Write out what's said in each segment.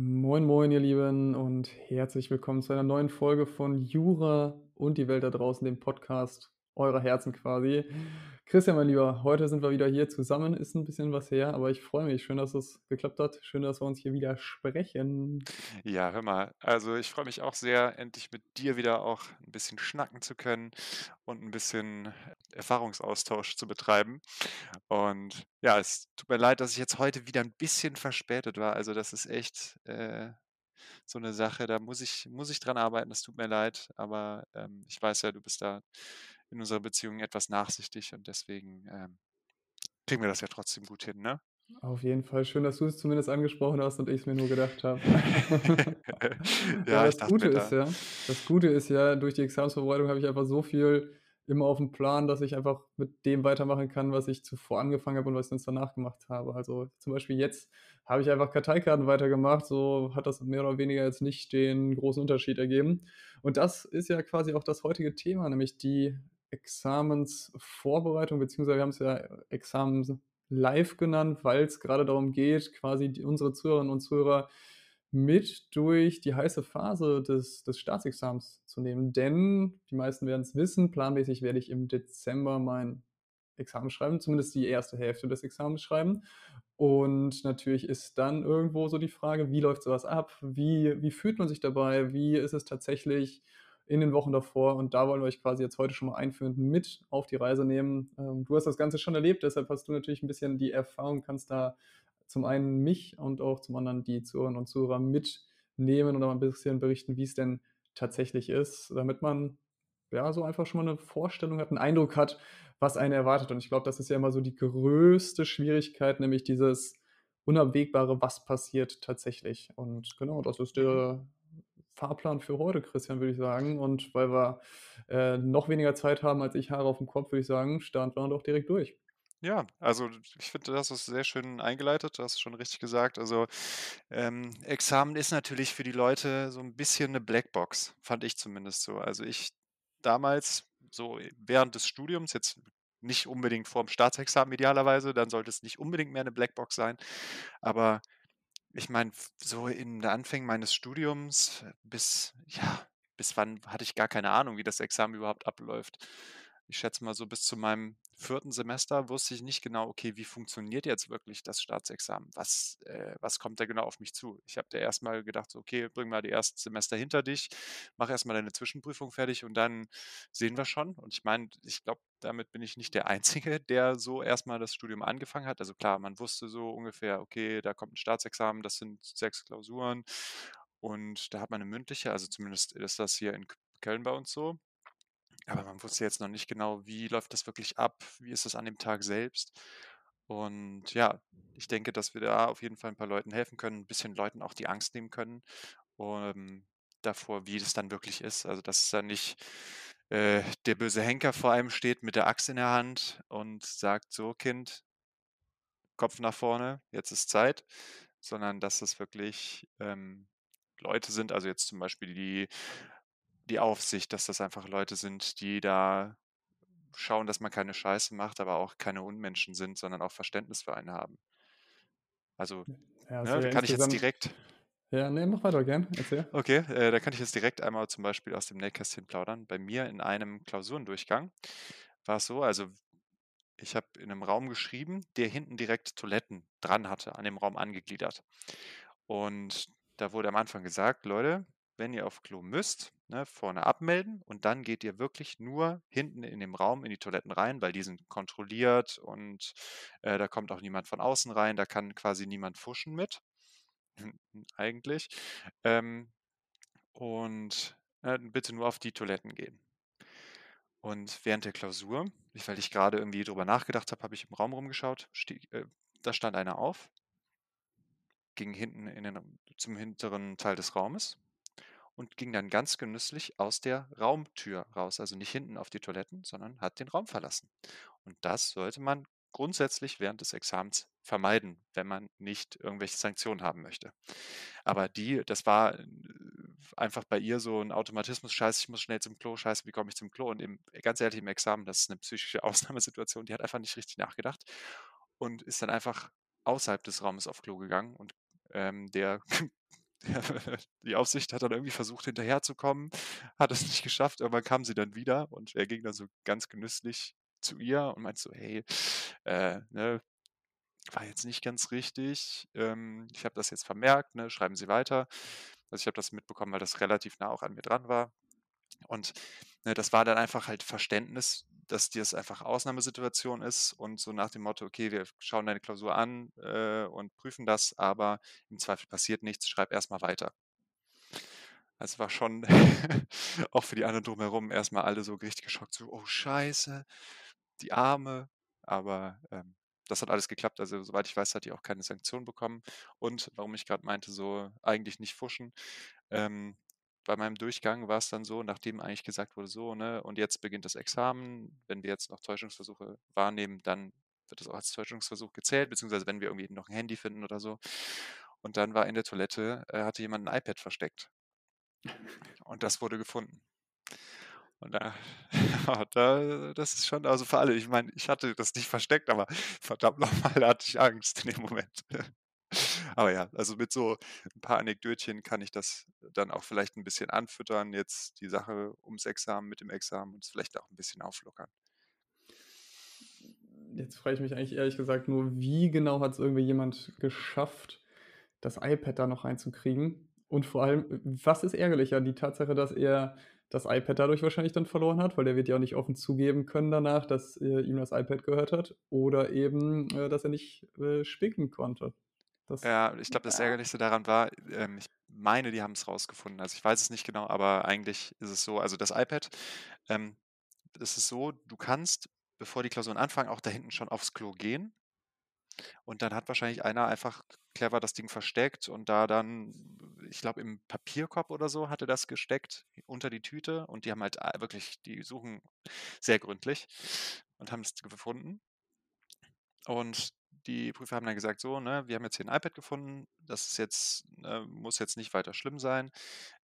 Moin, moin, ihr Lieben und herzlich willkommen zu einer neuen Folge von Jura und die Welt da draußen, dem Podcast eurer Herzen quasi. Christian, mein Lieber, heute sind wir wieder hier zusammen. Ist ein bisschen was her, aber ich freue mich. Schön, dass es geklappt hat. Schön, dass wir uns hier wieder sprechen. Ja, hör mal, also ich freue mich auch sehr, endlich mit dir wieder auch ein bisschen schnacken zu können und ein bisschen Erfahrungsaustausch zu betreiben. Und ja, es tut mir leid, dass ich jetzt heute wieder ein bisschen verspätet war. Also das ist echt äh, so eine Sache, da muss ich, muss ich dran arbeiten. Das tut mir leid, aber ähm, ich weiß ja, du bist da in unserer Beziehung etwas nachsichtig und deswegen ähm, kriegen wir das ja trotzdem gut hin, ne? Auf jeden Fall schön, dass du es zumindest angesprochen hast und ich es mir nur gedacht habe. Ja, Ja, das Gute ist ja das Gute ist ja, durch die Examensvorbereitung habe ich einfach so viel immer auf dem Plan, dass ich einfach mit dem weitermachen kann, was ich zuvor angefangen habe und was ich sonst danach gemacht habe. Also, zum Beispiel jetzt habe ich einfach Karteikarten weitergemacht, so hat das mehr oder weniger jetzt nicht den großen Unterschied ergeben. Und das ist ja quasi auch das heutige Thema, nämlich die Examensvorbereitung, beziehungsweise wir haben es ja Examens live genannt, weil es gerade darum geht, quasi die, unsere Zuhörerinnen und Zuhörer mit durch die heiße Phase des, des Staatsexamens zu nehmen. Denn die meisten werden es wissen, planmäßig werde ich im Dezember mein Examen schreiben, zumindest die erste Hälfte des Examens schreiben. Und natürlich ist dann irgendwo so die Frage, wie läuft sowas ab? Wie, wie fühlt man sich dabei? Wie ist es tatsächlich in den Wochen davor? Und da wollen wir euch quasi jetzt heute schon mal einführend mit auf die Reise nehmen. Ähm, du hast das Ganze schon erlebt, deshalb hast du natürlich ein bisschen die Erfahrung, kannst da zum einen mich und auch zum anderen die Zuhörerinnen und Zuhörer mitnehmen und auch ein bisschen berichten, wie es denn tatsächlich ist, damit man ja so einfach schon mal eine Vorstellung hat, einen Eindruck hat, was einen erwartet. Und ich glaube, das ist ja immer so die größte Schwierigkeit, nämlich dieses Unabwegbare, was passiert tatsächlich. Und genau, das ist der Fahrplan für heute, Christian, würde ich sagen. Und weil wir äh, noch weniger Zeit haben als ich Haare auf dem Kopf, würde ich sagen, starten wir doch direkt durch. Ja, also ich finde, das ist sehr schön eingeleitet, hast es schon richtig gesagt. Also ähm, Examen ist natürlich für die Leute so ein bisschen eine Blackbox, fand ich zumindest so. Also ich damals, so während des Studiums, jetzt nicht unbedingt vorm Staatsexamen idealerweise, dann sollte es nicht unbedingt mehr eine Blackbox sein. Aber ich meine, so in den Anfängen meines Studiums bis, ja, bis wann hatte ich gar keine Ahnung, wie das Examen überhaupt abläuft. Ich schätze mal so bis zu meinem vierten Semester wusste ich nicht genau, okay, wie funktioniert jetzt wirklich das Staatsexamen? Was, äh, was kommt da genau auf mich zu? Ich habe da erstmal gedacht, so, okay, bring mal die ersten Semester hinter dich, mach erstmal deine Zwischenprüfung fertig und dann sehen wir schon. Und ich meine, ich glaube, damit bin ich nicht der Einzige, der so erstmal das Studium angefangen hat. Also klar, man wusste so ungefähr, okay, da kommt ein Staatsexamen, das sind sechs Klausuren und da hat man eine mündliche, also zumindest ist das hier in Köln bei uns so. Aber man wusste jetzt noch nicht genau, wie läuft das wirklich ab, wie ist es an dem Tag selbst. Und ja, ich denke, dass wir da auf jeden Fall ein paar Leuten helfen können, ein bisschen Leuten auch die Angst nehmen können, ähm, davor, wie das dann wirklich ist. Also, dass da nicht äh, der böse Henker vor einem steht mit der Axt in der Hand und sagt: „So Kind, Kopf nach vorne, jetzt ist Zeit“, sondern dass es wirklich ähm, Leute sind, also jetzt zum Beispiel die, die Aufsicht, dass das einfach Leute sind, die da schauen, dass man keine Scheiße macht, aber auch keine Unmenschen sind, sondern auch Verständnis für einen haben. Also, Ja, es ne, ja kann ich jetzt direkt, Ja, ne, mach weiter gern. Erzähl. okay, äh, da kann ich jetzt direkt einmal zum Beispiel aus dem Nähkästchen plaudern. Bei mir in einem Klausurendurchgang war es so, also ich habe in einem Raum geschrieben, der hinten direkt Toiletten dran hatte, an dem Raum angegliedert. Und da wurde am Anfang gesagt, Leute, wenn ihr auf Klo müsst, ne, vorne abmelden und dann geht ihr wirklich nur hinten in dem Raum in die Toiletten rein, weil die sind kontrolliert und äh, da kommt auch niemand von außen rein, da kann quasi niemand fuschen mit, eigentlich. Ähm, und äh, bitte nur auf die Toiletten gehen. Und während der Klausur, weil ich gerade irgendwie drüber nachgedacht habe, habe ich im Raum rumgeschaut, stieg, äh, da stand einer auf, ging hinten in den, zum hinteren Teil des Raumes und ging dann ganz genüsslich aus der Raumtür raus. Also nicht hinten auf die Toiletten, sondern hat den Raum verlassen. Und das sollte man grundsätzlich während des Examens vermeiden, wenn man nicht irgendwelche Sanktionen haben möchte. Aber die, das war äh, einfach bei ihr so ein Automatismus, scheiße, ich muss schnell zum Klo, scheiße, wie komme ich zum Klo? Und im, ganz ehrlich, im Examen, das ist eine psychische Ausnahmesituation, die hat einfach nicht richtig nachgedacht und ist dann einfach außerhalb des Raumes auf Klo gegangen und ähm, der die Aufsicht hat dann irgendwie versucht, hinterherzukommen, hat es nicht geschafft. Irgendwann kam sie dann wieder und er ging dann so ganz genüsslich zu ihr und meinte so: „Hey, äh, ne, war jetzt nicht ganz richtig. Ähm, ich habe das jetzt vermerkt, ne? Schreiben Sie weiter.“ Also, ich habe das mitbekommen, weil das relativ nah auch an mir dran war. Und, ne, das war dann einfach halt Verständnis, dass das einfach Ausnahmesituation ist und so nach dem Motto: „Okay, wir schauen deine Klausur an, äh, und prüfen das, aber im Zweifel passiert nichts, schreib erst mal weiter.“ Es war schon auch für die anderen drumherum erst mal alle so richtig geschockt, so: „Oh Scheiße, die Arme.“ Aber, ähm, das hat alles geklappt. Also, soweit ich weiß, hat die auch keine Sanktion bekommen. Und warum ich grad meinte, so eigentlich nicht pfuschen, ähm, bei meinem Durchgang war's dann so, nachdem eigentlich gesagt wurde: „So, ne, und jetzt beginnt das Examen. Wenn wir jetzt noch Täuschungsversuche wahrnehmen, dann wird das auch als Täuschungsversuch gezählt, beziehungsweise wenn wir irgendwie noch 'n Handy finden oder so.“ Und dann war in der Toilette äh, hatte jemand 'n iPad versteckt. Und das wurde gefunden. Und da da das ist schon also, für alle ich meine, ich hatte das nicht versteckt, aber verdammt noch mal hatte ich Angst in dem Moment. Aber ja, also, mit so 'n paar Anekdötchen kann ich das dann auch vielleicht 'n bisschen anfüttern, jetzt die Sache ums Examen mit dem Examen und es vielleicht auch 'n bisschen auflockern. Jetzt frage ich mich eigentlich ehrlich gesagt nur, wie genau hat's irgendwie jemand geschafft, das iPad da noch reinzukriegen? Und vor allem, w was ist ärgerlicher? Die Tatsache, dass er das iPad dadurch wahrscheinlich dann verloren hat, weil der wird ja auch nicht offen zugeben können danach, dass, äh, ihm das iPad gehört hat oder eben, äh, dass er nicht, äh, spicken konnte. Das Ja, ich glaube, das. Ärgerlichste daran war, ähm, ich meine, die haben's rausgefunden. Also, ich weiß es nicht genau, aber eigentlich ist es so also, das iPad, ähm, es ist so, du kannst, bevor die Klausuren anfangen, auch da hinten schon aufs Klo gehen. Und dann hat wahrscheinlich einer einfach clever das Ding versteckt und da dann ich glaube, im Papierkorb oder so hat er das gesteckt unter die Tüte und die haben halt a wirklich die suchen sehr gründlich und haben's gefunden. Und die Prüfer haben dann gesagt: „So, ne, wir haben jetzt hier 'n iPad gefunden. Das ist jetzt äh, muss jetzt nicht weiter schlimm sein.“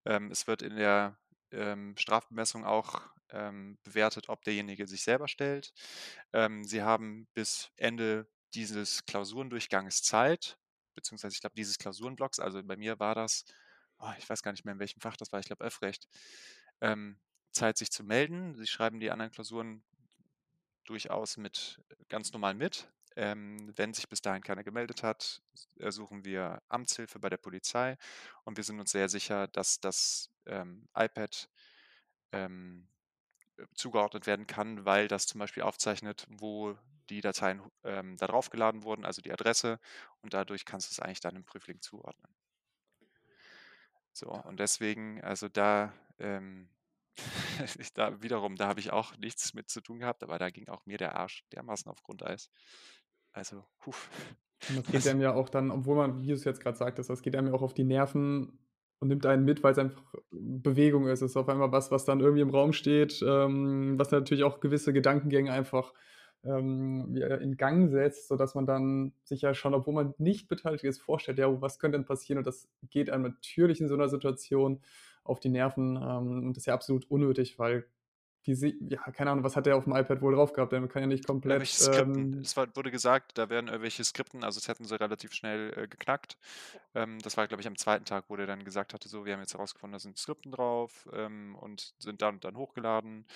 Ähm, es wird in der, ähm, Strafbemessung auch, ähm, bewertet, ob derjenige sich selber stellt. Ähm, sie haben bis Ende dieses Klausurendurchganges Zeit, beziehungsweise ich glaube, dieses Klausurenblocks also, bei mir war das oh, ich weiß gar nicht mehr, in welchem Fach das war, ich glaube Öffrecht, ähm, Zeit, sich zu melden. Sie schreiben die anderen Klausuren durchaus mit ganz normal mit. Ähm, wenn sich bis dahin keiner gemeldet hat, s ersuchen wir Amtshilfe bei der Polizei und wir sind uns sehr sicher, dass das, ähm, iPad, ähm, äh, zugeordnet werden kann, weil das zum Beispiel aufzeichnet, wo die Dateien, ähm, da draufgeladen wurden, also, die Adresse und dadurch kannst du's eigentlich dann im Prüfling zuordnen. So, und deswegen also, da, ähm da wiederum, da habe ich auch nichts mit zu tun gehabt, aber da ging auch mir der Arsch dermaßen auf Grundeis. Also, hu. Und das geht Das einem ja auch dann, obwohl man, wie du's jetzt grad sagtest das geht einem ja auch auf die Nerven und nimmt einen mit, weil's einfach Bewegung ist. Es ist auf einmal was, was dann irgendwie im Raum steht, ähm, was natürlich auch gewisse Gedankengänge einfach, ähm, in Gang setzt, sodass man dann sich ja schon, obwohl man nicht beteiligt ist, vorstellt: „Ja, was könnte denn passieren?“ Und das geht einem natürlich in so 'ner Situation auf die Nerven, ähm, und ist ja absolut unnötig, weil si ja, keine Ahnung, was hat der aufm iPad wohl drauf gehabt? Der kann ja nicht komplett, ähm Es war wurde gesagt, da wären irgendwelche Skripten also, das hätten sie relativ schnell, äh, geknackt. Ähm, das war, glaube ich, am 2. Tag, wo der dann gesagt hatte: „So, wir haben jetzt herausgefunden, da sind Skripten drauf, ähm, und sind dann und dann hochgeladen.“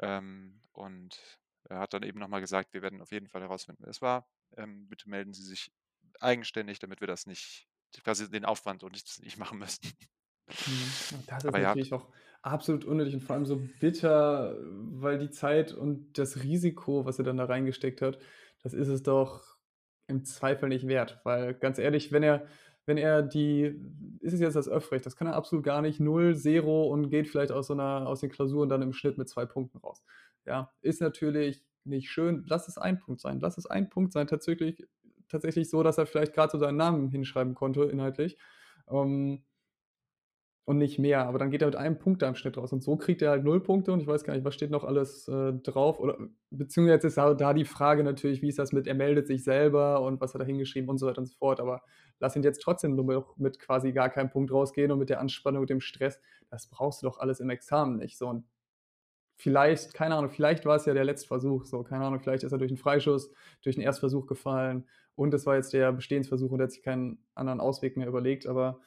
Ähm, und er hat dann eben noch mal gesagt: „Wir werden auf jeden Fall herausfinden, wer es war. Ähm, bitte melden Sie sich eigenständig, damit wir das nicht quasi den Aufwand und nicht nicht machen müssen.“ Mhm. Das ist Aber ja. natürlich auch absolut unnötig und vor allem so bitter, weil die Zeit und das Risiko, was er dann da reingesteckt hat, das ist es doch im Zweifel nicht wert. Weil ganz ehrlich, wenn er wenn er die ist es jetzt das Öffrecht, das kann er absolut gar nicht, 0, 0 und geht vielleicht aus so 'ner aus den Klausuren dann im Schnitt mit 2 Punkten raus. Ja, ist natürlich nicht schön. Lass es 1 Punkt sein. Lass es 1 Punkt sein, tatsächlich tatsächlich so, dass er vielleicht grad so seinen Namen hinschreiben konnte inhaltlich, ähm und nicht mehr, aber dann geht er mit 1 Punkt da im Schnitt raus. Und so kriegt er halt 0 Punkte. Und ich weiß gar nicht, was steht noch alles, äh, drauf? Oder beziehungsweise ist da die Frage natürlich, wie ist das mit er meldet sich selber und was hat er hingeschrieben und so weiter und so fort. Aber lass ihn jetzt trotzdem nur mit quasi gar keinem Punkt rausgehen und mit der Anspannung und dem Stress. Das brauchst du doch alles im Examen nicht. So und vielleicht, keine Ahnung, vielleicht war es ja der letzte Versuch. So, keine Ahnung, vielleicht ist er durch 'n Freischuss, durch 'n Erstversuch gefallen. Und das war jetzt der Bestehensversuch und er hat sich keinen anderen Ausweg mehr überlegt, aber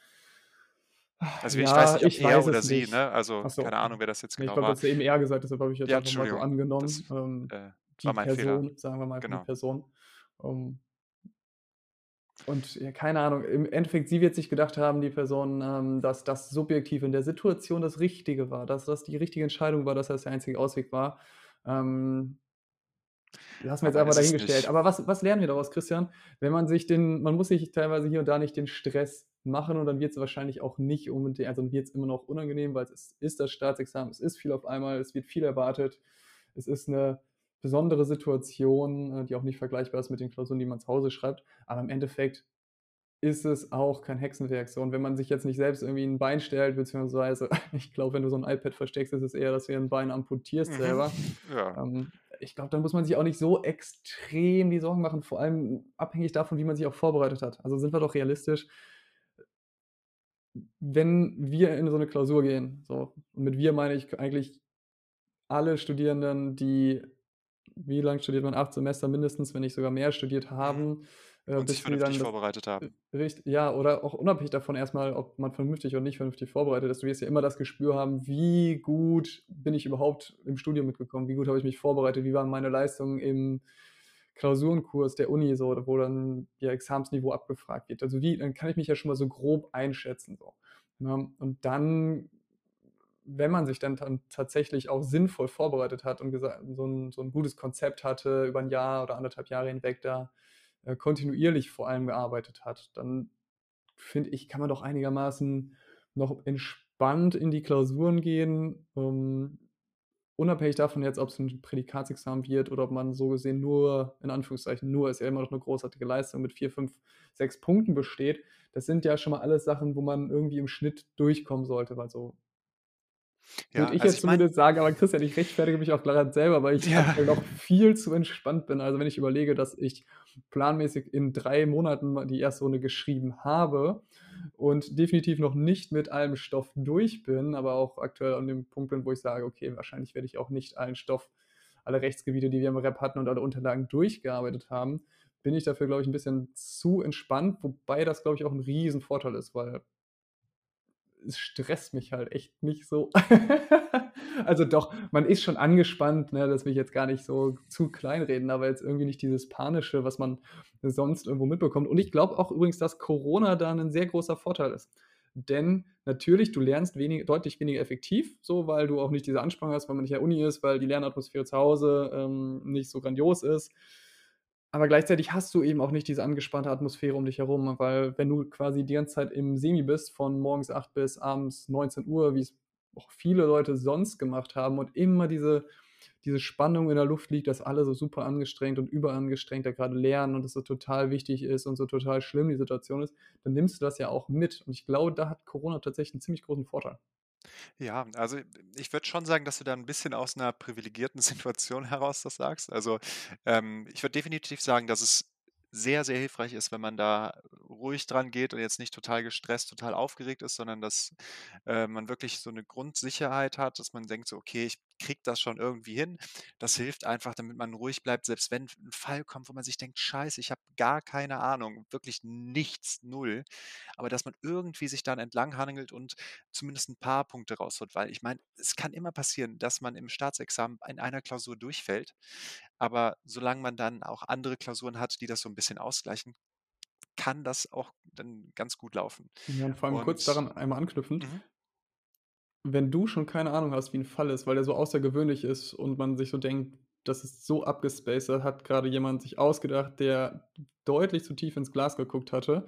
Also, ich weiß Ja, nicht, ob ich er oder sie, nicht. ne? Also, so, keine Ahnung, wer das jetzt Ne, ich genau glaube, du war. hast ja eben „er“ gesagt, deshalb habe ich jetzt Ja, einfach mal so angenommen. das, Ähm, äh, die war mein Fehler. Person, sagen wir mal einfach die Genau. Person. Ähm und ja, keine Ahnung, im Endeffekt, sie wird sich gedacht haben, die Person, ähm, dass das subjektiv in der Situation das Richtige war, dass das die richtige Entscheidung war, dass das der einzige Ausweg war. Ähm lassen wir jetzt einfach es dahingestellt. nicht. Aber was was lernen wir daraus, Christian? Wenn man sich den man muss sich teilweise hier und da nicht den Stress machen und dann wird's wahrscheinlich auch nicht unbedingt also, dann wird's immer noch unangenehm, weil es ist das Staatsexamen, es ist viel auf einmal, es wird viel erwartet. Es ist 'ne besondere Situation, äh, die auch nicht vergleichbar ist mit den Klausuren, die man zu Hause schreibt. Aber im Endeffekt ist es auch kein Hexenwerk so. Und wenn man sich jetzt nicht selbst irgendwie 'n Bein stellt, beziehungsweise ich glaube, wenn du so 'n iPad versteckst, ist es eher, dass du dir 'n Bein amputierst Mhm. selber. Ja. Ähm, ich glaube, da muss man sich auch nicht so extrem die Sorgen machen, vor allem abhängig davon, wie man sich auch vorbereitet hat. Also, sind wir doch realistisch wenn wir in so 'ne Klausur gehen, so, und mit wir meine ich eigentlich alle Studierenden, die wie lang studiert man? 8 Semester mindestens, wenn nicht sogar mehr studiert Mhm. haben, äh, Und sich sie dann vernünftig das vorbereitet haben. richt ja, oder auch unabhängig davon erst mal, ob man vernünftig oder nicht vernünftig vorbereitet ist. Du wirst ja immer das Gespür haben: „Wie gut bin ich überhaupt im Studium mitgekommen? Wie gut habe ich mich vorbereitet? Wie waren meine Leistungen im Klausurenkurs der Uni so, wo dann ihr Examensniveau abgefragt wird?“ Also, wie dann kann ich mich ja schon mal so grob einschätzen so, ne? Und dann, wenn man sich dann tatsächlich auch sinnvoll vorbereitet hat und so 'n so 'n gutes Konzept hatte, über 'n Jahr oder 1 1/2 Jahre hinweg da, äh, kontinuierlich vor allem gearbeitet hat, dann finde ich, kann man doch einigermaßen noch entspannt in die Klausuren gehen, ähm, unabhängig davon jetzt, ob's 'n Prädikatsexamen wird oder ob man so gesehen nur in Anführungszeichen nur, ist ja immer noch 'ne großartige Leistung, mit 4, 5, 6 Punkten besteht. Das sind ja schon mal alles Sachen, wo man irgendwie im Schnitt durchkommen sollte, weil so Ja, würde ich also, jetzt ich zumindest sagen, aber Christian, ich rechtfertige mich auch grad selber, weil ich Ja. noch viel zu entspannt bin. Also, wenn ich überlege, dass ich planmäßig in 3 Monaten die 1. Runde geschrieben habe und definitiv noch nicht mit allem Stoff durch bin, aber auch aktuell an dem Punkt bin, wo ich sage: „Okay, wahrscheinlich werde ich auch nicht allen Stoff alle Rechtsgebiete, die wir im Rep hatten und alle Unterlagen durchgearbeitet haben“, bin ich dafür, glaube ich, 'n bisschen zu entspannt, wobei das, glaube ich, auch 'n Riesenvorteil ist, weil es stresst mich halt echt nicht so. Also, doch, man ist schon angespannt, ne, das will ich jetzt gar nicht so zu kleinreden, aber jetzt irgendwie nicht dieses Panische, was man sonst irgendwo mitbekommt. Und ich glaube auch übrigens, dass Corona da 'nen sehr großer Vorteil ist. Denn natürlich, du lernst wenig deutlich weniger effektiv, so, weil du auch nicht diese Anspannung hast, weil man nicht in der Uni ist, weil die Lernatmosphäre zu Hause, ähm, nicht so grandios ist. Aber gleichzeitig hast du eben auch nicht diese angespannte Atmosphäre um dich herum, weil wenn du quasi die ganze Zeit im Semi bist, von morgens 8 bis abends 19:00, wie's auch viele Leute sonst gemacht haben und immer diese diese Spannung in der Luft liegt, dass alle so super angestrengt und überangestrengt da grade lernen und es so total wichtig ist und so total schlimm die Situation ist, dann nimmst du das ja auch mit. Und ich glaube, da hat Corona tatsächlich 'n ziemlich großen Vorteil. Ja, also, ich würde schon sagen, dass du da 'n bisschen aus 'ner privilegierten Situation heraus das sagst. Also, ähm, ich würde definitiv sagen, dass es sehr, sehr hilfreich ist, wenn man da ruhig dran geht und jetzt nicht total gestresst, total aufgeregt ist, sondern dass, äh, man wirklich so 'ne Grundsicherheit hat, dass man denkt so: „Okay, ich kriege das schon irgendwie hin.“ Das hilft einfach, damit man ruhig bleibt, selbst wenn 'n Fall kommt, wo man sich denkt: „Scheiße, ich habe gar keine Ahnung, wirklich nichts, 0.“ Aber dass man irgendwie sich dann entlanghangelt und zumindest 'n paar Punkte rausholt, weil ich meine, es kann immer passieren, dass man im Staatsexamen in einer Klausur durchfällt. Aber solange man dann auch andere Klausuren hat, die das so 'n bisschen ausgleichen, kann das auch dann ganz gut laufen. Ja, und vor allem kurz Und daran einmal anknüpfend mhm. Wenn du schon keine Ahnung hast, wie 'n Fall ist, weil der so außergewöhnlich ist und man sich so denkt: „Das ist so abgespaced, hat grade jemand sich ausgedacht, der deutlich zu tief ins Glas geguckt hatte“,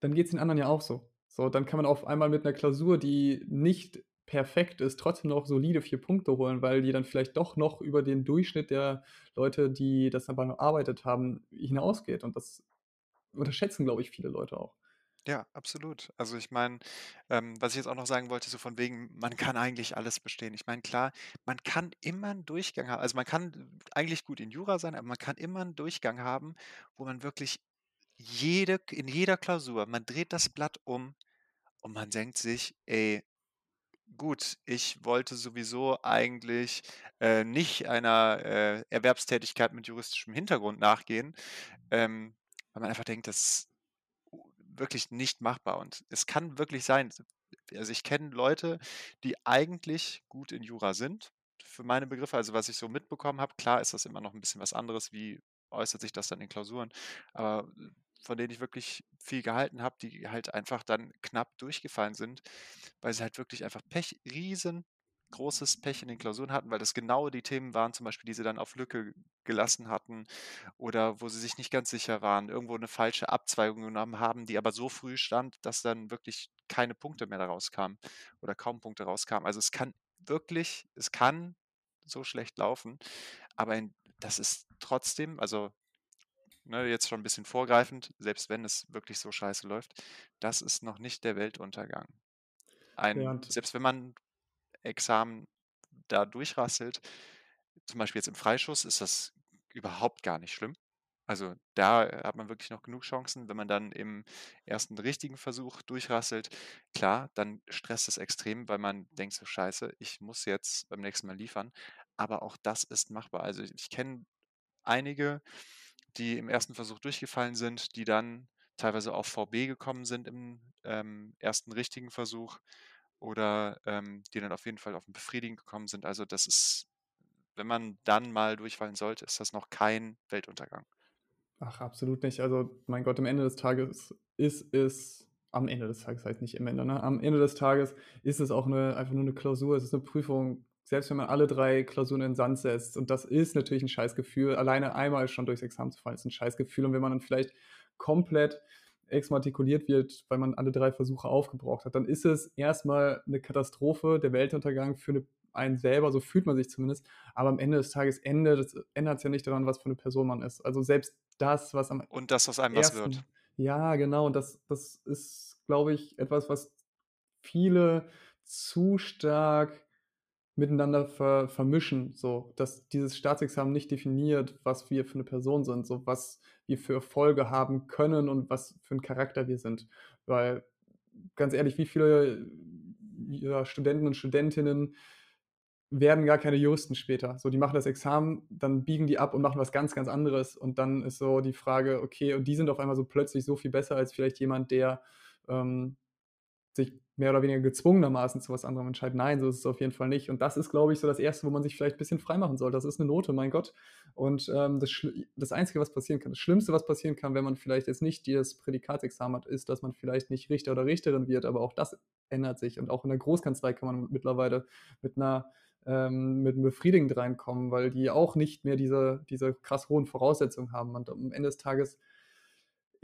dann geht's den anderen ja auch so. So, dann kann man auf einmal mit 'ner Klausur, die nicht perfekt ist, trotzdem noch solide 4 Punkte holen, weil die dann vielleicht doch noch über den Durchschnitt der Leute, die das dann bearbeitet haben, hinausgeht. Und das unterschätzen, glaube ich, viele Leute auch. Ja, absolut. Also, ich meine, ähm, was ich jetzt auch noch sagen wollte, so von wegen, man kann eigentlich alles bestehen. Ich meine, klar, man kann immer 'n Durchgang ha also, man kann eigentlich gut in Jura sein, aber man kann immer 'n Durchgang haben, wo man wirklich jede in jeder Klausur man dreht das Blatt um und man denkt sich: „Ey, gut, ich wollte sowieso eigentlich, äh, nicht einer, äh, Erwerbstätigkeit mit juristischem Hintergrund nachgehen“, ähm, weil man einfach denkt, das wirklich nicht machbar. Und es kann wirklich sein also, ich kenne Leute, die eigentlich gut in Jura sind, für meine Begriffe, also, was ich so mitbekommen habe. Klar ist das immer noch 'n bisschen was anderes, wie äußert sich das dann in Klausuren, aber von denen ich wirklich viel gehalten habe, die halt einfach dann knapp durchgefallen sind, weil sie halt wirklich einfach Pech riesengroßes Pech in den Klausuren hatten, weil das genau die Themen waren, zum Beispiel, die sie dann auf Lücke gelassen hatten oder wo sie sich nicht ganz sicher waren, irgendwo 'ne falsche Abzweigung genommen haben, die aber so früh stand, dass dann wirklich keine Punkte mehr da rauskamen oder kaum Punkte rauskamen. Also, es kann wirklich es kann so schlecht laufen, aber das ist trotzdem also, ne, jetzt schon 'n bisschen vorgreifend, selbst wenn es wirklich so scheiße läuft, das ist noch nicht der Weltuntergang. Ja, Ein und selbst wenn man Examen da durchrasselt, zum Beispiel jetzt im Freischuss, ist das überhaupt gar nicht schlimm. Also, da hat man wirklich noch genug Chancen, wenn man dann im 1. richtigen Versuch durchrasselt. Klar, dann stresst es extrem, weil man denkt so: „Scheiße, ich muss jetzt beim nächsten Mal liefern.“ Aber auch das ist machbar. Also, ich kenne einige, die im 1. Versuch durchgefallen sind, die dann teilweise auf VB gekommen sind im, ähm, 1. richtigen Versuch oder, ähm, die dann auf jeden Fall auf 'n befriedigend gekommen sind. Also, das ist wenn man dann mal durchfallen sollte, ist das noch kein Weltuntergang. Ach, absolut nicht. Also, mein Gott, am Ende des Tages ist es am Ende des Tages heißt nicht im Ende, ne? Am Ende des Tages ist es auch 'ne einfach nur 'ne Klausur. Es ist 'ne Prüfung. Selbst wenn man alle 3 Klausuren in den Sand setzt und das ist natürlich 'n Scheißgefühl. Alleine einmal schon durchs Examen zu fallen, ist 'n Scheißgefühl. Und wenn man dann vielleicht komplett exmatrikuliert wird, weil man alle 3 Versuche aufgebraucht hat, dann ist es erst mal 'ne Katastrophe, der Weltuntergang für 'ne einen selber, so fühlt man sich zumindest. Aber am Ende des Tages ändert es ja nicht daran, was für 'ne Person man ist. Also, selbst das, was am Und dass aus einem was wird. 1. ja, genau, und das das ist, glaube ich, etwas, was viele zu stark miteinander ver vermischen, so, dass dieses Staatsexamen nicht definiert, was wir für 'ne Person sind, so was wir für Erfolge haben können und was für 'n Charakter wir sind. Weil, ganz ehrlich, wie viele, ja, Studenten und Studentinnen werden gar keine Juristen später. So, die machen das Examen, dann biegen die ab und machen was ganz, ganz anderes. Und dann ist so die Frage, okay und die sind auf einmal so plötzlich so viel besser als vielleicht jemand, der, ähm, sich mehr oder weniger gezwungenermaßen zu was anderem entscheidet. Nein, so ist es auf jeden Fall nicht. Und das ist, glaube ich, so das 1., wo man sich vielleicht bisschen freimachen sollte. Das ist 'ne Note, mein Gott. Und, ähm, das das Einzige, was passieren kann das Schlimmste, was passieren kann, wenn man vielleicht jetzt nicht dieses Prädikatsexamen hat, ist, dass man vielleicht nicht Richter oder Richterin wird, aber auch das ändert sich. Und auch in der Großkanzlei kann man mittlerweile mit 'ner ähm, mit 'nem befriedigend reinkommen, weil die auch nicht mehr diese diese krass hohen Voraussetzungen haben. Und am Ende des Tages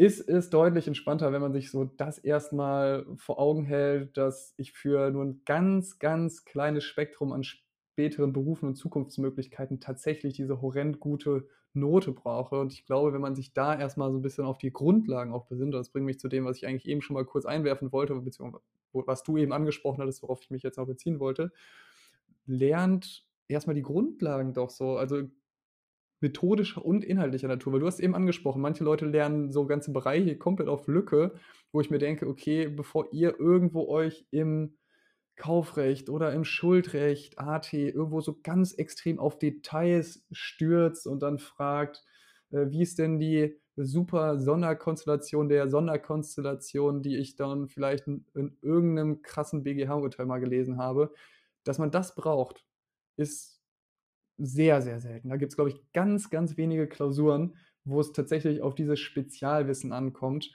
ist es deutlich entspannter, wenn man sich so das erst mal vor Augen hält, dass ich für nur 'n ganz, ganz kleines Spektrum an späteren Berufen und Zukunftsmöglichkeiten tatsächlich diese horrend gute Note brauche. Und ich glaube, wenn man sich da erst mal so 'n bisschen auf die Grundlagen auch besinnt und das bringt mich zu dem, was ich eigentlich eben schon mal kurz einwerfen wollte, beziehungsweise was du eben angesprochen hattest, worauf ich mich jetzt auch beziehen wollte. Lernt erst mal die Grundlagen doch so, also, methodischer und inhaltlicher Natur. Weil du hast eben angesprochen, manche Leute lernen so ganze Bereiche komplett auf Lücke, wo ich mir denke: „Okay, bevor ihr irgendwo euch im Kaufrecht oder im Schuldrecht, AT, irgendwo so ganz extrem auf Details stürzt und dann fragt, äh, wie ist denn die super Sonderkonstellation der Sonderkonstellation, die ich dann vielleicht in in irgend 'nem krassen BGH-Urteil mal gelesen habe.“ Dass man das braucht, ist sehr, sehr selten. Da gibt's, glaube ich, ganz, ganz wenige Klausuren, wo es tatsächlich auf dieses Spezialwissen ankommt.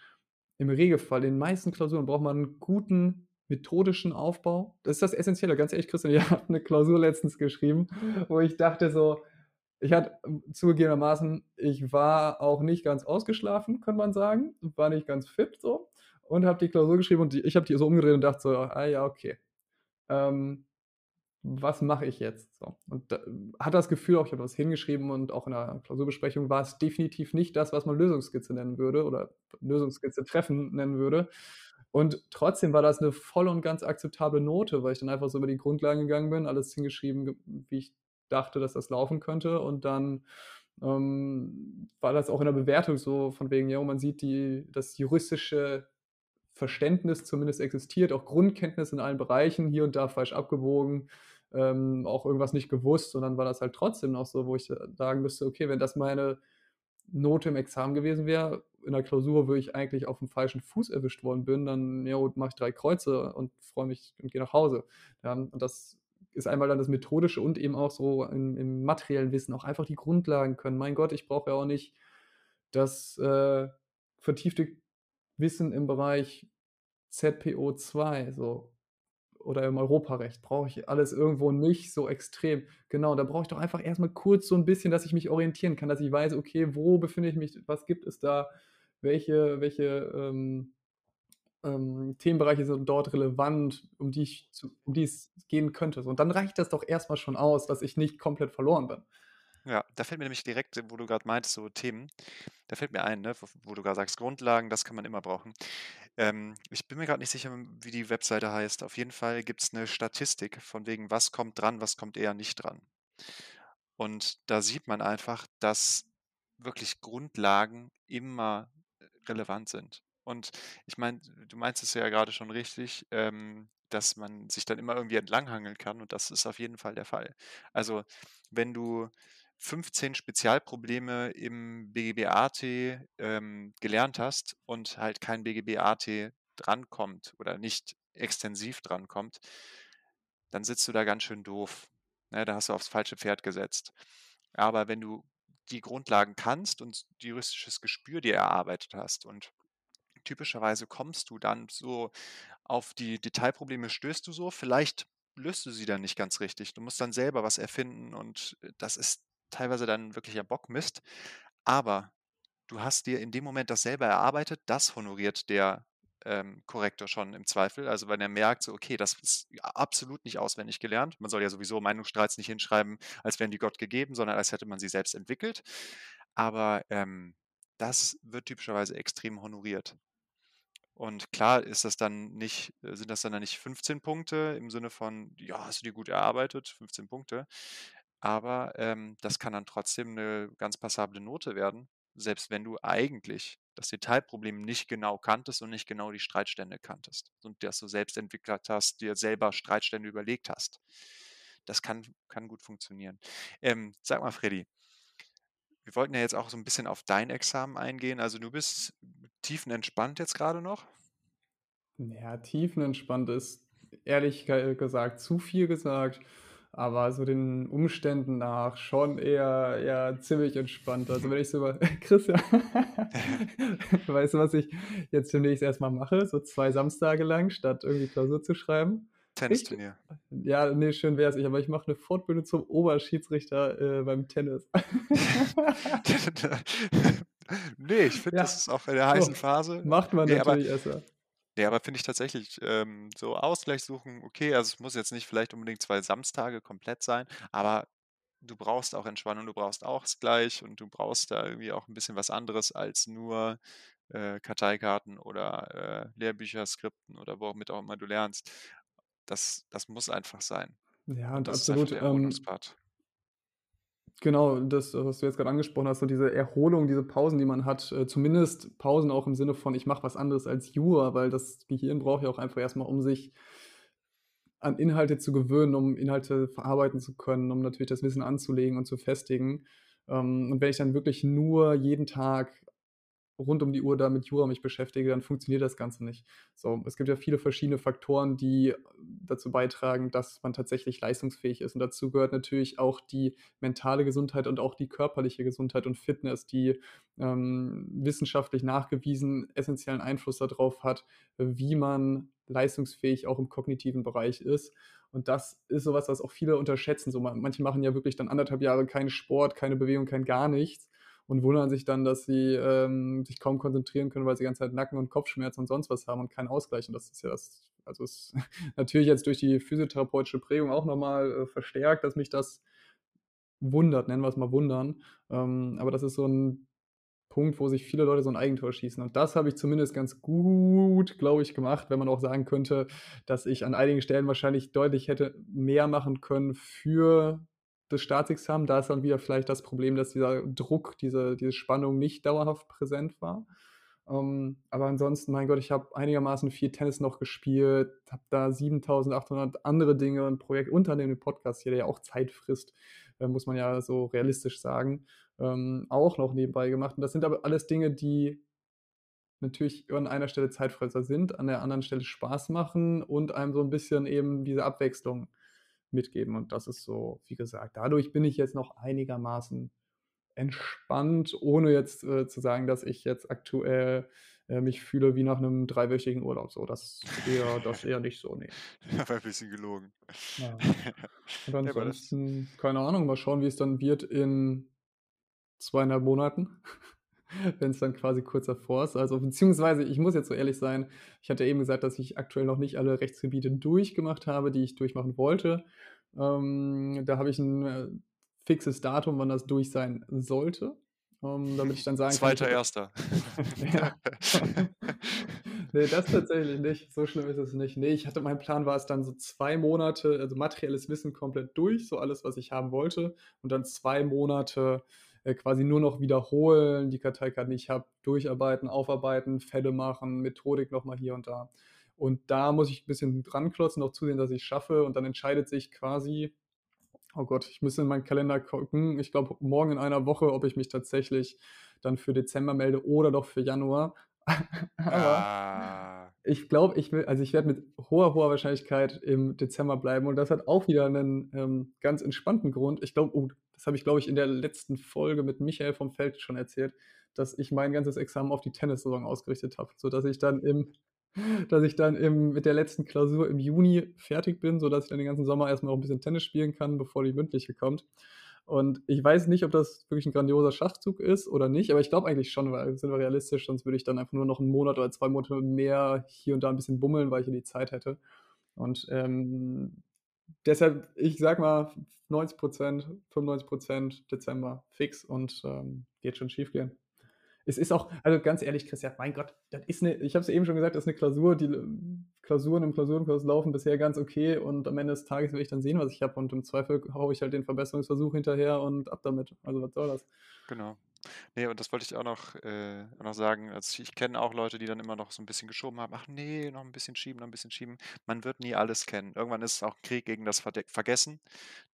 Im Regelfall, in den meisten Klausuren braucht man 'n guten methodischen Aufbau. Das ist das Essenzielle. Ganz ehrlich, Christian, ich habe 'ne Klausur letztens geschrieben, wo ich dachte so ich hatte zugegebenermaßen ich war auch nicht ganz ausgeschlafen, könnte man sagen, war nicht ganz fit so und habe die Klausur geschrieben und die ich habe die so umgedreht und dachte so: „Ah ja, okay. Ähm, was mache ich jetzt?“ So. Und da hatte das Gefühl auch, ich habe was hingeschrieben und auch in der Klausurbesprechung war es definitiv nicht das, was man Lösungsskizze nennen würde oder Lösungsskizze treffen nennen würde. Und trotzdem war das 'ne voll und ganz akzeptable Note, weil ich dann einfach so über die Grundlagen gegangen bin, alles hingeschrieben, ge wie ich dachte, dass das laufen könnte. Und dann, ähm, war das auch in der Bewertung so von wegen, ja, man sieht die das juristische Verständnis zumindest existiert, auch Grundkenntnisse in allen Bereichen, hier und da falsch abgewogen, ähm, auch irgendwas nicht gewusst. Und dann war das halt trotzdem noch so, wo ich, sagen müsste: „Okay, wenn das meine Note im Examen gewesen wäre, in der Klausur, wo ich eigentlich auf dem falschen Fuß erwischt worden bin, dann ja, mache ich drei Kreuze und freue mich und gehe nach Hause. Ja, und das ist einmal dann das Methodische und eben auch so im, im materiellen Wissen auch einfach die Grundlagen können. Mein Gott, ich brauche ja auch nicht das äh, vertiefte Wissen im Bereich ZPO2, so oder im Europarecht brauche ich alles irgendwo nicht so extrem. Genau, da brauche ich doch einfach erstmal kurz so ein bisschen, dass ich mich orientieren kann, dass ich weiß, okay, wo befinde ich mich, was gibt es da, welche, welche ähm, ähm, Themenbereiche sind dort relevant, um die, ich zu, um die es gehen könnte. So, und dann reicht das doch erstmal schon aus, dass ich nicht komplett verloren bin. Ja, da fällt mir nämlich direkt, wo du gerade meintest, so Themen, da fällt mir ein, ne, wo, wo du gerade sagst, Grundlagen, das kann man immer brauchen. Ähm, ich bin mir gerade nicht sicher, wie die Webseite heißt. Auf jeden Fall gibt es eine Statistik von wegen, was kommt dran, was kommt eher nicht dran. Und da sieht man einfach, dass wirklich Grundlagen immer relevant sind. Und ich meine, du meinst es ja gerade schon richtig, ähm, dass man sich dann immer irgendwie entlanghangeln kann und das ist auf jeden Fall der Fall. Also wenn du 15 Spezialprobleme im BGB-AT ähm, gelernt hast und halt kein BGB-AT drankommt oder nicht extensiv drankommt, dann sitzt du da ganz schön doof. Ne, da hast du aufs falsche Pferd gesetzt. Aber wenn du die Grundlagen kannst und juristisches Gespür dir erarbeitet hast und typischerweise kommst du dann so auf die Detailprobleme, stößt du so, vielleicht löst du sie dann nicht ganz richtig. Du musst dann selber was erfinden und äh, das ist teilweise dann wirklicher Bockmist. Aber du hast dir in dem Moment das selber erarbeitet, das honoriert der ähm, Korrektor schon im Zweifel. Also wenn er merkt, so, okay, das ist absolut nicht auswendig gelernt. Man soll ja sowieso Meinungsstreits nicht hinschreiben, als wären die Gott gegeben, sondern als hätte man sie selbst entwickelt. Aber ähm, das wird typischerweise extrem honoriert. Und klar ist das dann nicht, äh, sind das dann nicht 15 Punkte im Sinne von, ja, hast du dir gut erarbeitet, 15 Punkte. Aber ähm, das kann dann trotzdem eine ganz passable Note werden, selbst wenn du eigentlich das Detailproblem nicht genau kanntest und nicht genau die Streitstände kanntest und das du selbst entwickelt hast, dir selber Streitstände überlegt hast. Das kann, kann gut funktionieren. Ähm, sag mal, Freddy, wir wollten ja jetzt auch so ein bisschen auf dein Examen eingehen. Also du bist tiefenentspannt jetzt gerade noch? Ja, tiefenentspannt ist ehrlich gesagt zu viel gesagt aber so den Umständen nach schon eher, eher ziemlich entspannt. Also wenn ich so über Christian, weißt du, was ich jetzt demnächst erstmal mache? So zwei Samstage lang, statt irgendwie Klausur zu schreiben. Tennisturnier. Ja, nee, schön wäre es. Aber ich mache eine Fortbildung zum Oberschiedsrichter äh, beim Tennis. nee, ich finde, ja. das ist auch in der heißen so, Phase. Macht man nee, natürlich erstmal. Nee, aber finde ich tatsächlich, ähm, so Ausgleich suchen, okay, also es muss jetzt nicht vielleicht unbedingt zwei Samstage komplett sein, aber du brauchst auch Entspannung, du brauchst Ausgleich und du brauchst da irgendwie auch ein bisschen was anderes als nur äh, Karteikarten oder äh, Lehrbücher, Skripten oder womit auch immer du lernst. Das, das muss einfach sein. Ja, und das absolut. Ist ähm, Genau, das, was du jetzt gerade angesprochen hast, so diese Erholung, diese Pausen, die man hat, äh, zumindest Pausen auch im Sinne von, ich mache was anderes als Jura, weil das Gehirn braucht ja auch einfach erstmal, um sich an Inhalte zu gewöhnen, um Inhalte verarbeiten zu können, um natürlich das Wissen anzulegen und zu festigen. Ähm, und wenn ich dann wirklich nur jeden Tag rund um die Uhr da mit Jura mich beschäftige, dann funktioniert das Ganze nicht. So, es gibt ja viele verschiedene Faktoren, die dazu beitragen, dass man tatsächlich leistungsfähig ist. Und dazu gehört natürlich auch die mentale Gesundheit und auch die körperliche Gesundheit und Fitness, die ähm, wissenschaftlich nachgewiesen essentiellen Einfluss darauf hat, wie man leistungsfähig auch im kognitiven Bereich ist. Und das ist sowas, was auch viele unterschätzen. So, manche machen ja wirklich dann anderthalb Jahre keinen Sport, keine Bewegung, kein gar nichts und wundern sich dann, dass sie ähm, sich kaum konzentrieren können, weil sie die ganze Zeit Nacken- und Kopfschmerzen und sonst was haben und keinen Ausgleich. Und das ist ja das, also ist natürlich jetzt durch die physiotherapeutische Prägung auch nochmal äh, verstärkt, dass mich das wundert, nennen wir es mal wundern. Ähm, aber das ist so ein Punkt, wo sich viele Leute so ein Eigentor schießen. Und das habe ich zumindest ganz gut, glaube ich, gemacht, wenn man auch sagen könnte, dass ich an einigen Stellen wahrscheinlich deutlich hätte mehr machen können für das Staatsexamen, da ist dann wieder vielleicht das Problem, dass dieser Druck, diese, diese Spannung nicht dauerhaft präsent war. Ähm, aber ansonsten, mein Gott, ich habe einigermaßen viel Tennis noch gespielt, habe da 7800 andere Dinge und Projekte unter dem Podcast hier, der ja auch Zeit frisst, äh, muss man ja so realistisch sagen. ähm, auch noch nebenbei gemacht. Und das sind aber alles Dinge, die natürlich an einer Stelle Zeitfresser sind, an der anderen Stelle Spaß machen und einem so 'n bisschen eben diese Abwechslung mitgeben. Und das ist so, wie gesagt dadurch bin ich jetzt noch einigermaßen entspannt, ohne jetzt, äh, zu sagen, dass ich jetzt aktuell, äh, mich fühle wie nach 'nem dreiwöchigen Urlaub so. Das eher das eher nicht so, ne. War 'n bisschen gelogen. Ja. Und Ja, ansonsten, keine Ahnung, mal schauen, wie es dann wird in 2 1/2 Monaten, wenn's dann quasi kurz davor ist. Also beziehungsweise ich muss jetzt so ehrlich sein, ich hatte eben gesagt, dass ich aktuell noch nicht alle Rechtsgebiete durchgemacht habe, die ich durchmachen wollte. Ähm, da habe ich 'n, äh, fixes Datum, wann das durch sein sollte, ähm, damit ich dann sagen kann, Zweiter habe Erster. ja. Ne, das tatsächlich nicht. So schlimm ist es nicht. Ne, ich hatte mein Plan war es dann so 2 Monate, also materielles Wissen komplett durch, so alles, was ich haben wollte und dann 2 Monate, äh, quasi nur noch wiederholen, die Karteikarten, die ich habe, durcharbeiten, aufarbeiten, Fälle machen, Methodik noch mal hier und da. Und da muss ich 'n bisschen dran klotzen, auch zusehen, dass ich's schaffe und dann entscheidet sich quasi oh Gott, ich müsste in meinen Kalender gucken. Ich glaube, morgen in einer Woche, ob ich mich tatsächlich dann für Dezember melde oder doch für Januar. Aber Ah. ich glaube, ich will also, ich werde mit hoher, hoher Wahrscheinlichkeit im Dezember bleiben und das hat auch wieder 'nen, ähm, ganz entspannten Grund. Ich glaube oh, das habe ich, glaube ich, in der letzten Folge mit Michael vom Feld schon erzählt, dass ich mein ganzes Examen auf die Tennissaison ausgerichtet habe, sodass ich dann im dass ich dann im mit der letzten Klausur im Juni fertig bin, sodass ich dann den ganzen Sommer erst mal auch 'n bisschen Tennis spielen kann, bevor die mündliche kommt. Und ich weiß nicht, ob das wirklich 'n grandioser Schachzug ist oder nicht, aber ich glaube eigentlich schon, weil sind wir realistisch, sonst würde ich dann einfach nur noch 'n Monat oder 2 Monate mehr hier und da 'n bisschen bummeln, weil ich ja die Zeit hätte. Und, ähm, deshalb, ich sage mal, f 90 %, 95 % Dezember fix und, ähm, wird schon schiefgehen. Es ist auch also, ganz ehrlich, Christian, mein Gott, das ist 'ne ich habe es eben schon gesagt, das ist 'ne Klausur, die Klausuren im Klausurenkurs laufen bisher ganz okay und am Ende des Tages will ich dann sehen, was ich habe und im Zweifel haue ich halt den Verbesserungsversuch hinterher und ab damit. Also, was soll das? Genau. Ne, und das wollte ich auch noch äh, noch sagen. Also, ich kenne auch Leute, die dann immer noch so 'n bisschen geschoben haben: „Ach ne, noch 'n bisschen schieben, noch 'n bisschen schieben.“ Man wird nie alles kennen. Irgendwann ist es auch Krieg gegen das Verde Vergessen.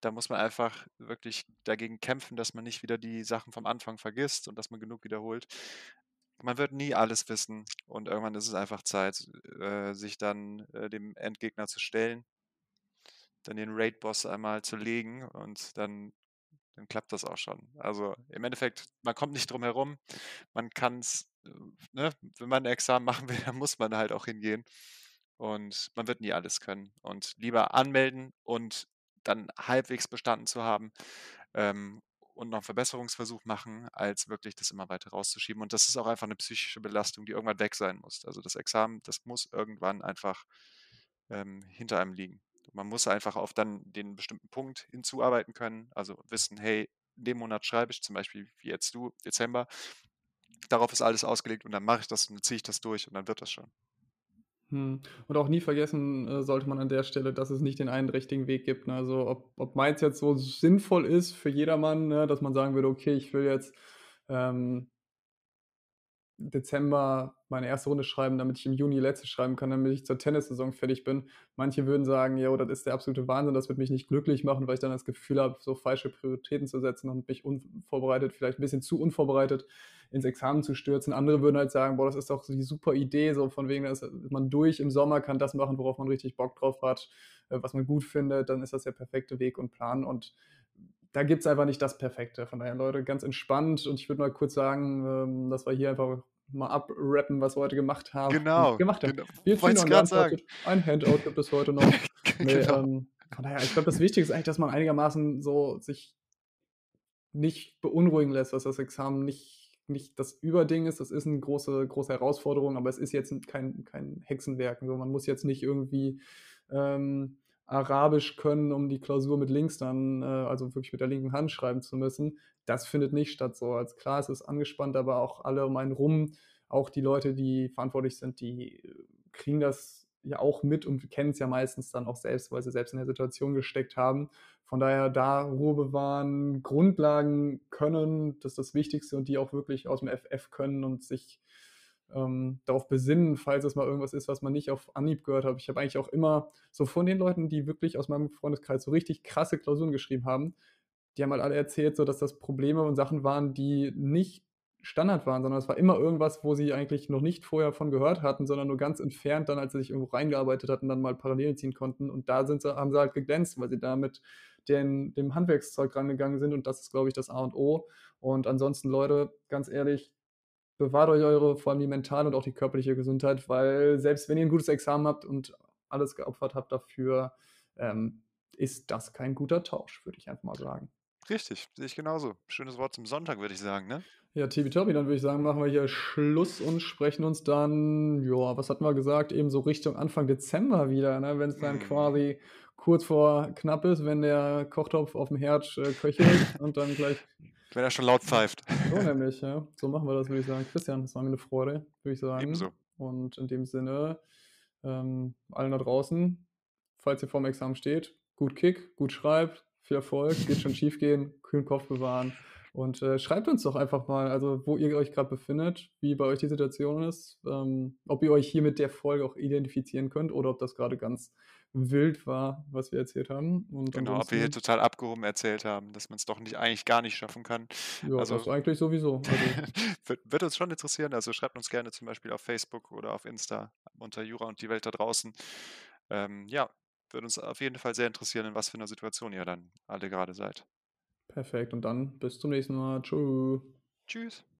Da muss man einfach wirklich dagegen kämpfen, dass man nicht wieder die Sachen vom Anfang vergisst und dass man genug wiederholt. Man wird nie alles wissen und irgendwann ist es einfach Zeit, äh, sich dann, äh, dem Endgegner zu stellen dann den Raid-Boss einmal zu legen und dann dann klappt das auch schon. Also, im Endeffekt, man kommt nicht drum herum. Man kann's, äh, ne wenn man 'n Examen machen will, dann muss man halt auch hingehen. Und man wird nie alles können und lieber anmelden und dann halbwegs bestanden zu haben, ähm, und noch 'n Verbesserungsversuch machen, als wirklich das immer weiter rauszuschieben. Und das ist auch einfach 'ne psychische Belastung, die irgendwann weg sein muss. Also, das Examen, das muss irgendwann einfach, ähm, hinter einem liegen. Man muss einfach auf dann den bestimmten Punkt hinzuarbeiten können, also wissen: „Hey, in dem Monat schreibe ich“, zum Beispiel wie jetzt du, Dezember. Darauf ist alles ausgelegt und dann mache ich das und ziehe ich das durch und dann wird das schon. Mhm. Und auch nie vergessen, äh, sollte man an der Stelle, dass es nicht den einen richtigen Weg gibt, ne? Also, ob ob meins jetzt so sinnvoll ist für jedermann, ne, dass man sagen würde: „Okay, ich will jetzt, ähm“ Dezember meine 1. Runde schreiben, damit ich im Juni letzte schreiben kann, damit ich zur Tennissaison fertig bin. Manche würden sagen: „Jo, das ist der absolute Wahnsinn, das wird mich nicht glücklich machen, weil ich dann das Gefühl habe, so falsche Prioritäten zu setzen und mich unvorbereitet vielleicht 'n bisschen zu unvorbereitet ins Examen zu stürzen.“ Andere würden halt sagen: „Boah, das ist doch die super Idee, so von wegen, da ist man durch im Sommer, kann das machen, worauf man richtig Bock drauf hat, äh, was man gut findet, dann ist das der perfekte Weg und Plan.“ Und da gibt's einfach nicht das Perfekte. Von daher, Leute, ganz entspannt und ich würde mal kurz sagen, ähm, dass wir hier einfach mal abrappen, was wir heute gemacht haben Genau, gemacht haben. genau. Wir ziehen grad sagen. Ein Handout gibt es heute noch. Genau. ähm, von daher, ich glaube, das Wichtige ist eigentlich, dass man einigermaßen so sich nicht beunruhigen lässt, dass das Examen nicht nicht das Überding ist. Das ist 'n große große Herausforderung, aber es ist jetzt kein kein Hexenwerk. So, man muss jetzt nicht irgendwie, ähm, Arabisch können, um die Klausur mit links dann, äh also wirklich mit der linken Hand schreiben zu müssen. Das findet nicht statt so. Also, klar, es ist angespannt, aber auch alle um einen rum, auch die Leute, die verantwortlich sind, die kriegen das ja auch mit und kennen's ja meistens dann auch selbst, weil sie selbst in der Situation gesteckt haben. Von daher da Ruhe bewahren, Grundlagen können, das ist das Wichtigste und die auch wirklich aus'm FF können und sich, ähm, darauf besinnen, falls es mal irgendwas ist, was man nicht auf Anhieb gehört hat. Ich habe eigentlich auch immer so von den Leuten, die wirklich aus meinem Freundeskreis so richtig krasse Klausuren geschrieben haben die haben halt alle erzählt, so dass das Probleme und Sachen waren, die nicht Standard waren, sondern es war immer irgendwas, wo sie eigentlich noch nicht vorher von gehört hatten, sondern nur ganz entfernt dann, als sie sich irgendwo reingearbeitet hatten, dann mal Parallelen ziehen konnten. Und da sind sie haben sie halt geglänzt, weil sie da mit den dem Handwerkszeug rangegangen sind und das ist, glaube ich, das A und O. Und ansonsten, Leute, ganz ehrlich, bewahrt euch eure vor allem die mentale und auch die körperliche Gesundheit, weil selbst wenn ihr 'n gutes Examen habt und alles geopfert habt dafür, ähm, ist das kein guter Tausch, würde ich einfach mal sagen. Richtig, sehe ich genauso. Schönes Wort zum Sonntag, würde ich sagen, ne? Ja, tippitopi, dann würde ich sagen, machen wir hier Schluss und sprechen uns dann, ja, was hatten wir gesagt, eben so Richtung Anfang Dezember wieder, ne? Wenn's dann Mhm. quasi kurz vor knapp ist, wenn der Kochtopf aufm Herd, äh, köchelt und dann gleich Wenn er schon laut pfeift. so nämlich, ja. So machen wir das, würde ich sagen. Christian, es war mir 'ne Freude, würde ich sagen. Ebenso. Und in dem Sinne, ähm, allen da draußen, falls ihr vorm Examen steht, gut Kick, gut schreibt, viel Erfolg, wird schon schiefgehen, kühlen Kopf bewahren und, äh, schreibt uns doch einfach mal, also, wo ihr euch grad befindet, wie bei euch die Situation ist, ähm, ob ihr euch hier mit der Folge auch identifizieren könnt oder ob das grade ganz wild war, was wir erzählt haben. Und Genau, ob wir hier total abgehoben erzählt haben, dass man's doch nicht eigentlich gar nicht schaffen kann. Ja, das Also, eigentlich sowieso. Also würde würde uns schon interessieren, also, schreibt uns gerne zum Beispiel auf Facebook oder auf Insta unter Jura und die Welt da draußen. Ähm, ja, würde uns auf jeden Fall sehr interessieren, in was für 'ner Situation ihr dann alle grade seid. Perfekt und dann bis zum nächsten Mal. Tschü. Tschüss.